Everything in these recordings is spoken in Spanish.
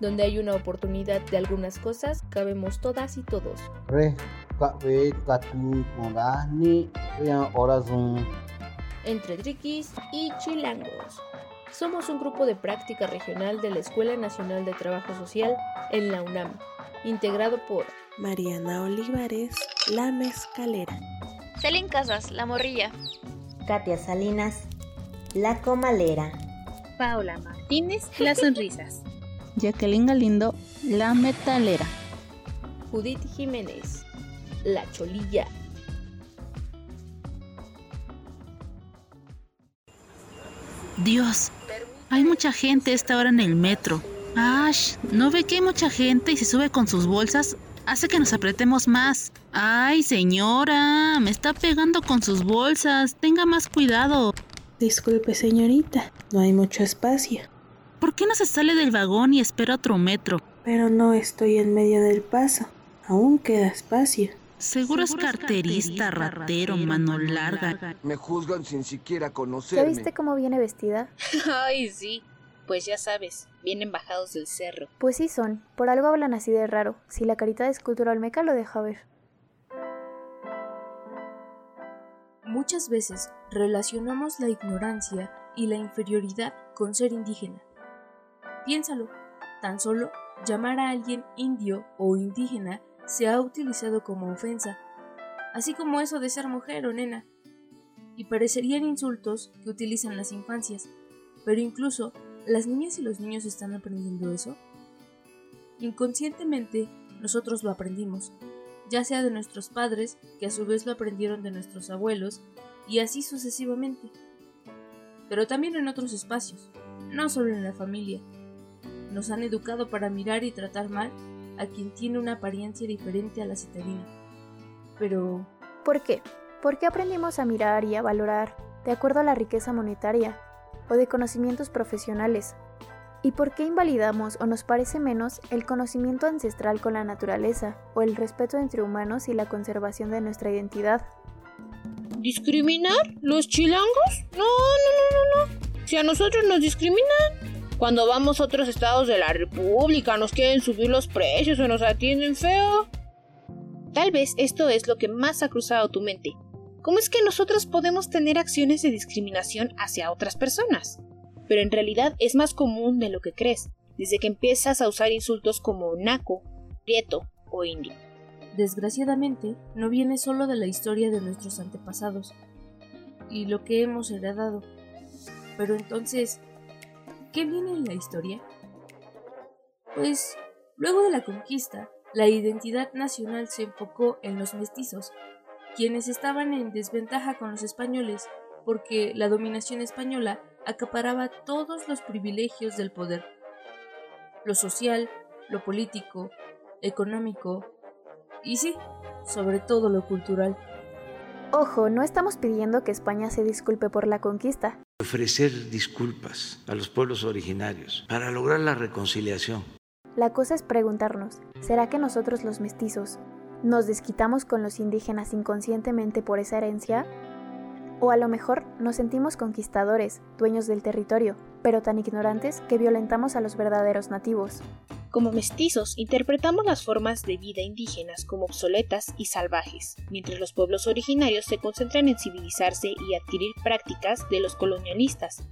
donde hay una oportunidad de algunas cosas, cabemos todas y todos. Entre triquis y chilangos. Somos un grupo de práctica regional de la Escuela Nacional de Trabajo Social en la UNAM, integrado por Mariana Olivares, La Mezcalera. Celín Casas, La Morrilla. Katia Salinas, La Comalera. Paula Martínez, Las Sonrisas. Jacqueline Galindo, La Metalera. Judith Jiménez, La Cholilla. Dios, hay mucha gente a esta hora en el metro. Ash, ¿no ve que hay mucha gente y se sube con sus bolsas? Hace que nos apretemos más. Ay, señora, me está pegando con sus bolsas. Tenga más cuidado. Disculpe, señorita, no hay mucho espacio. ¿Por qué no se sale del vagón y espera otro metro? Pero no estoy en medio del paso. Aún queda espacio. Seguro, es carterista, ratero, mano larga. Me juzgan sin siquiera conocerme. ¿Ya viste cómo viene vestida? Ay, sí. Pues ya sabes, vienen bajados del cerro. Pues sí son. Por algo hablan así de raro. Si la carita de escultura olmeca lo deja ver. Muchas veces relacionamos la ignorancia y la inferioridad con ser indígena. Piénsalo, tan solo llamar a alguien indio o indígena se ha utilizado como ofensa, así como eso de ser mujer o nena. Y parecerían insultos que utilizan las infancias, pero incluso las niñas y los niños están aprendiendo eso. Inconscientemente nosotros lo aprendimos, ya sea de nuestros padres, que a su vez lo aprendieron de nuestros abuelos, y así sucesivamente. Pero también en otros espacios, no solo en la familia. Nos han educado para mirar y tratar mal a quien tiene una apariencia diferente a la citadina. Pero... ¿Por qué? ¿Por qué aprendimos a mirar y a valorar de acuerdo a la riqueza monetaria o de conocimientos profesionales? ¿Y por qué invalidamos o nos parece menos el conocimiento ancestral con la naturaleza o el respeto entre humanos y la conservación de nuestra identidad? ¿Discriminar? ¿Los chilangos? No, no, no, no, no. Si a nosotros nos discriminan, cuando vamos a otros estados de la República nos quieren subir los precios o nos atienden feo. Tal vez esto es lo que más ha cruzado tu mente. ¿Cómo es que nosotros podemos tener acciones de discriminación hacia otras personas? Pero en realidad es más común de lo que crees, desde que empiezas a usar insultos como naco, prieto o indio. Desgraciadamente, no viene solo de la historia de nuestros antepasados y lo que hemos heredado. Pero entonces, ¿Qué viene en la historia? Pues, luego de la conquista, la identidad nacional se enfocó en los mestizos, quienes estaban en desventaja con los españoles, porque la dominación española acaparaba todos los privilegios del poder. Lo social, lo político, económico y sí, sobre todo lo cultural. Ojo, no estamos pidiendo que España se disculpe por la conquista, ofrecer disculpas a los pueblos originarios para lograr la reconciliación. La cosa es preguntarnos, ¿será que nosotros los mestizos nos desquitamos con los indígenas inconscientemente por esa herencia? O a lo mejor nos sentimos conquistadores, dueños del territorio, pero tan ignorantes que violentamos a los verdaderos nativos. Como mestizos, interpretamos las formas de vida indígenas como obsoletas y salvajes, mientras los pueblos originarios se concentran en civilizarse y adquirir prácticas de los colonialistas,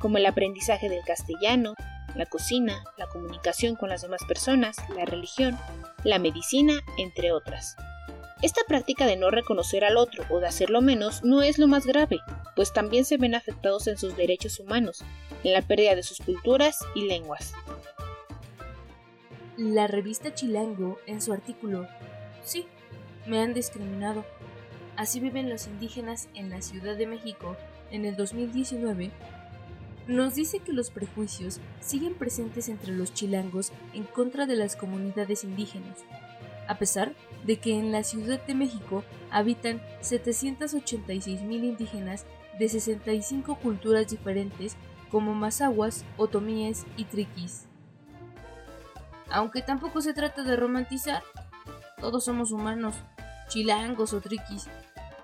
como el aprendizaje del castellano, la cocina, la comunicación con las demás personas, la religión, la medicina, entre otras. Esta práctica de no reconocer al otro o de hacerlo menos no es lo más grave, pues también se ven afectados en sus derechos humanos, en la pérdida de sus culturas y lenguas. La revista Chilango, en su artículo Sí, me han discriminado. Así viven los indígenas en la Ciudad de México en el 2019, nos dice que los prejuicios siguen presentes entre los chilangos en contra de las comunidades indígenas, a pesar de que en la Ciudad de México habitan 786 mil indígenas de 65 culturas diferentes como mazahuas, otomíes y triquis. Aunque tampoco se trata de romantizar, todos somos humanos, chilangos o triquis.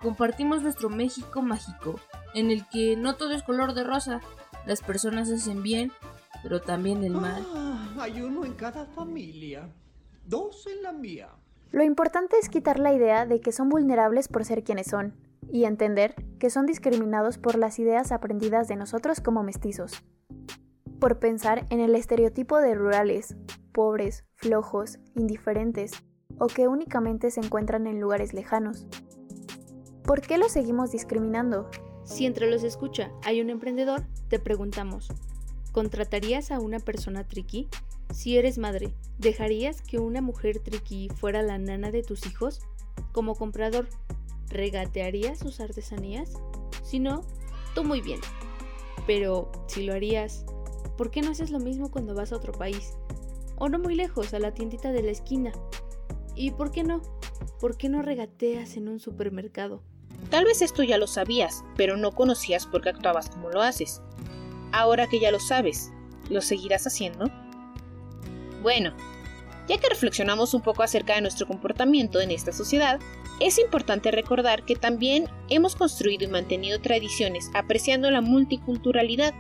Compartimos nuestro México mágico, en el que no todo es color de rosa, las personas hacen bien pero también el mal. Ah, hay uno en cada familia, dos en la mía. Lo importante es quitar la idea de que son vulnerables por ser quienes son y entender que son discriminados por las ideas aprendidas de nosotros como mestizos. Por pensar en el estereotipo de rurales, pobres, flojos, indiferentes o que únicamente se encuentran en lugares lejanos. ¿Por qué los seguimos discriminando? Si entre los escucha hay un emprendedor, te preguntamos, ¿contratarías a una persona triqui? Si eres madre, ¿dejarías que una mujer triqui fuera la nana de tus hijos? Como comprador, ¿regatearías sus artesanías? Si no, tú muy bien. Pero si lo harías, ¿por qué no haces lo mismo cuando vas a otro país? O no muy lejos, a la tiendita de la esquina. ¿Y por qué no? ¿Por qué no regateas en un supermercado? Tal vez esto ya lo sabías, pero no conocías por qué actuabas como lo haces. Ahora que ya lo sabes, ¿lo seguirás haciendo? Bueno, ya que reflexionamos un poco acerca de nuestro comportamiento en esta sociedad, es importante recordar que también hemos construido y mantenido tradiciones apreciando la multiculturalidad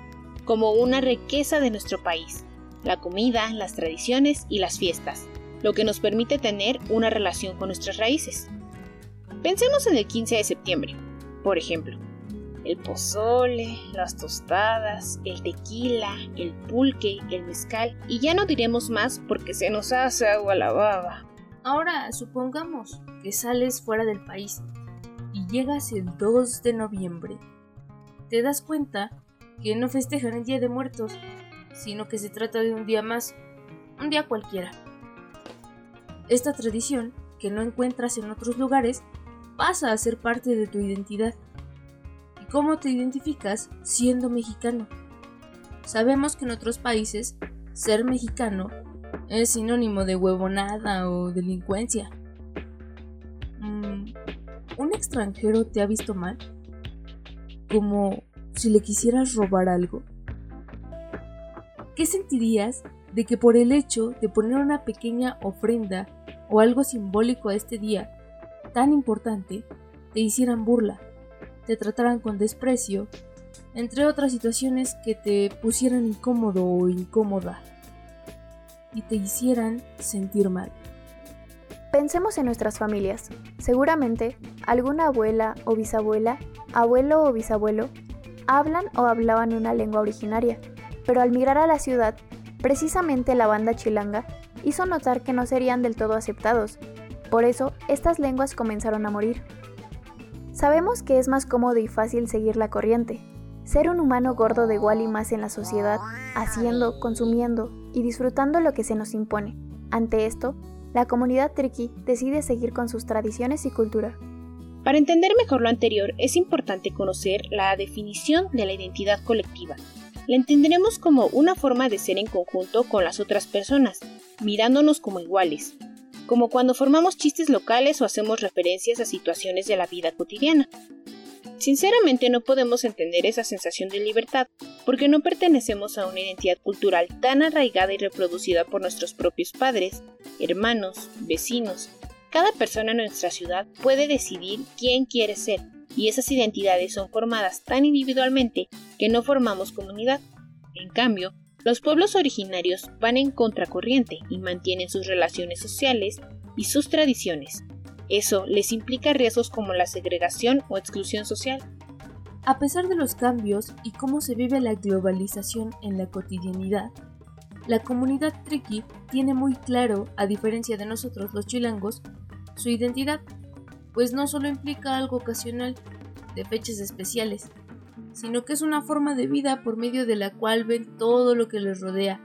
como una riqueza de nuestro país, la comida, las tradiciones y las fiestas, lo que nos permite tener una relación con nuestras raíces. Pensemos en el 15 de septiembre, por ejemplo. El pozole, las tostadas, el tequila, el pulque, el mezcal, y ya no diremos más porque se nos hace agua la baba. Ahora, supongamos que sales fuera del país y llegas el 2 de noviembre. Te das cuenta que no festejan el Día de Muertos, sino que se trata de un día más, un día cualquiera. Esta tradición, que no encuentras en otros lugares, pasa a ser parte de tu identidad. ¿Y cómo te identificas siendo mexicano? Sabemos que en otros países ser mexicano es sinónimo de huevonada o delincuencia. Mm, ¿Un extranjero te ha visto mal? Como si le quisieras robar algo. ¿Qué sentirías de que por el hecho de poner una pequeña ofrenda o algo simbólico a este día tan importante, te hicieran burla, te trataran con desprecio, entre otras situaciones que te pusieran incómodo o incómoda y te hicieran sentir mal. Pensemos en nuestras familias. Seguramente alguna abuela o bisabuela, abuelo o bisabuelo, hablan o hablaban una lengua originaria, pero al migrar a la ciudad, precisamente la banda chilanga hizo notar que no serían del todo aceptados. Por eso, estas lenguas comenzaron a morir. Sabemos que es más cómodo y fácil seguir la corriente, ser un humano gordo de igual y más en la sociedad, haciendo, consumiendo y disfrutando lo que se nos impone. Ante esto, la comunidad triqui decide seguir con sus tradiciones y cultura. Para entender mejor lo anterior, es importante conocer la definición de la identidad colectiva. La entenderemos como una forma de ser en conjunto con las otras personas, mirándonos como iguales, como cuando formamos chistes locales o hacemos referencias a situaciones de la vida cotidiana. Sinceramente no podemos entender esa sensación de libertad porque no pertenecemos a una identidad cultural tan arraigada y reproducida por nuestros propios padres, hermanos, vecinos. Cada persona en nuestra ciudad puede decidir quién quiere ser y esas identidades son formadas tan individualmente que no formamos comunidad. En cambio, los pueblos originarios van en contracorriente y mantienen sus relaciones sociales y sus tradiciones. Eso les implica riesgos como la segregación o exclusión social. A pesar de los cambios y cómo se vive la globalización en la cotidianidad, la comunidad triqui tiene muy claro, a diferencia de nosotros los chilangos, su identidad, pues no solo implica algo ocasional, de fechas especiales, sino que es una forma de vida por medio de la cual ven todo lo que les rodea,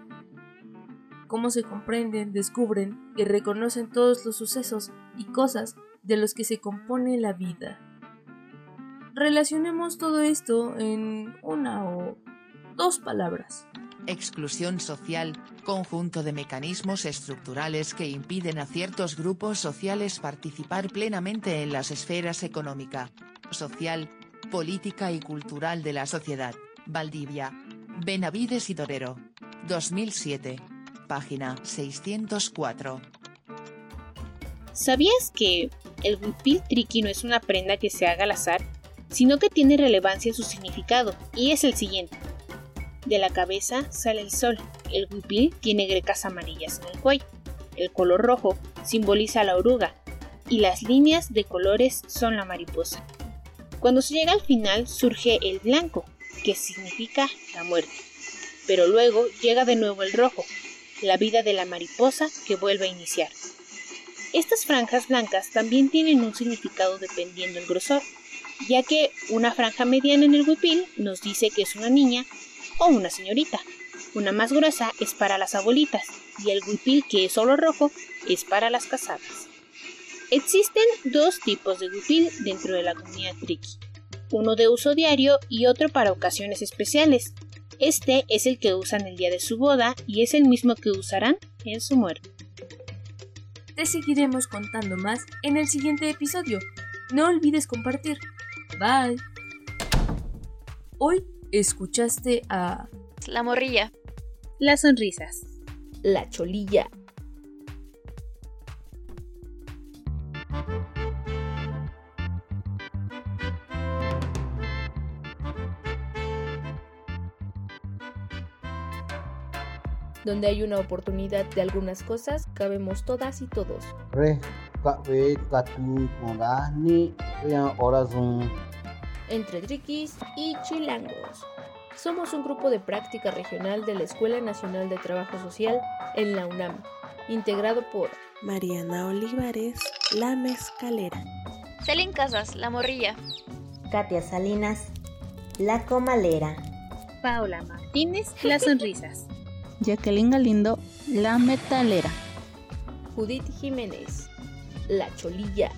cómo se comprenden, descubren y reconocen todos los sucesos y cosas de los que se compone la vida. Relacionemos todo esto en una o dos palabras. Exclusión social, conjunto de mecanismos estructurales que impiden a ciertos grupos sociales participar plenamente en las esferas económica, social, política y cultural de la sociedad. Valdivia. Benavides y Torero. 2007. Página 604. ¿Sabías que el huipil triqui no es una prenda que se haga al azar, sino que tiene relevancia su significado, y es el siguiente. De la cabeza sale el sol. El huipil tiene grecas amarillas en el cuello. El color rojo simboliza la oruga y las líneas de colores son la mariposa. Cuando se llega al final surge el blanco, que significa la muerte. Pero luego llega de nuevo el rojo, la vida de la mariposa que vuelve a iniciar. Estas franjas blancas también tienen un significado dependiendo el grosor, ya que una franja mediana en el huipil nos dice que es una niña o una señorita. Una más gruesa es para las abuelitas y el huipil que es solo rojo es para las casadas. Existen dos tipos de huipil dentro de la comunidad triqui, uno de uso diario y otro para ocasiones especiales. Este es el que usan el día de su boda y es el mismo que usarán en su muerte. Te seguiremos contando más en el siguiente episodio. No olvides compartir. Bye. Hoy escuchaste a La morrilla. Las sonrisas. La cholilla. Donde hay una oportunidad de algunas cosas, cabemos todas y todos. Entre triquis y chilangos. Somos un grupo de práctica regional de la Escuela Nacional de Trabajo Social en la UNAM, integrado por Mariana Olivares, La Mezcalera. Selin Casas, La Morrilla. Katia Salinas, La Comalera. Paola Martínez, Las Sonrisas. Jacqueline Galindo, La Metalera. Judith Jiménez, La Cholilla.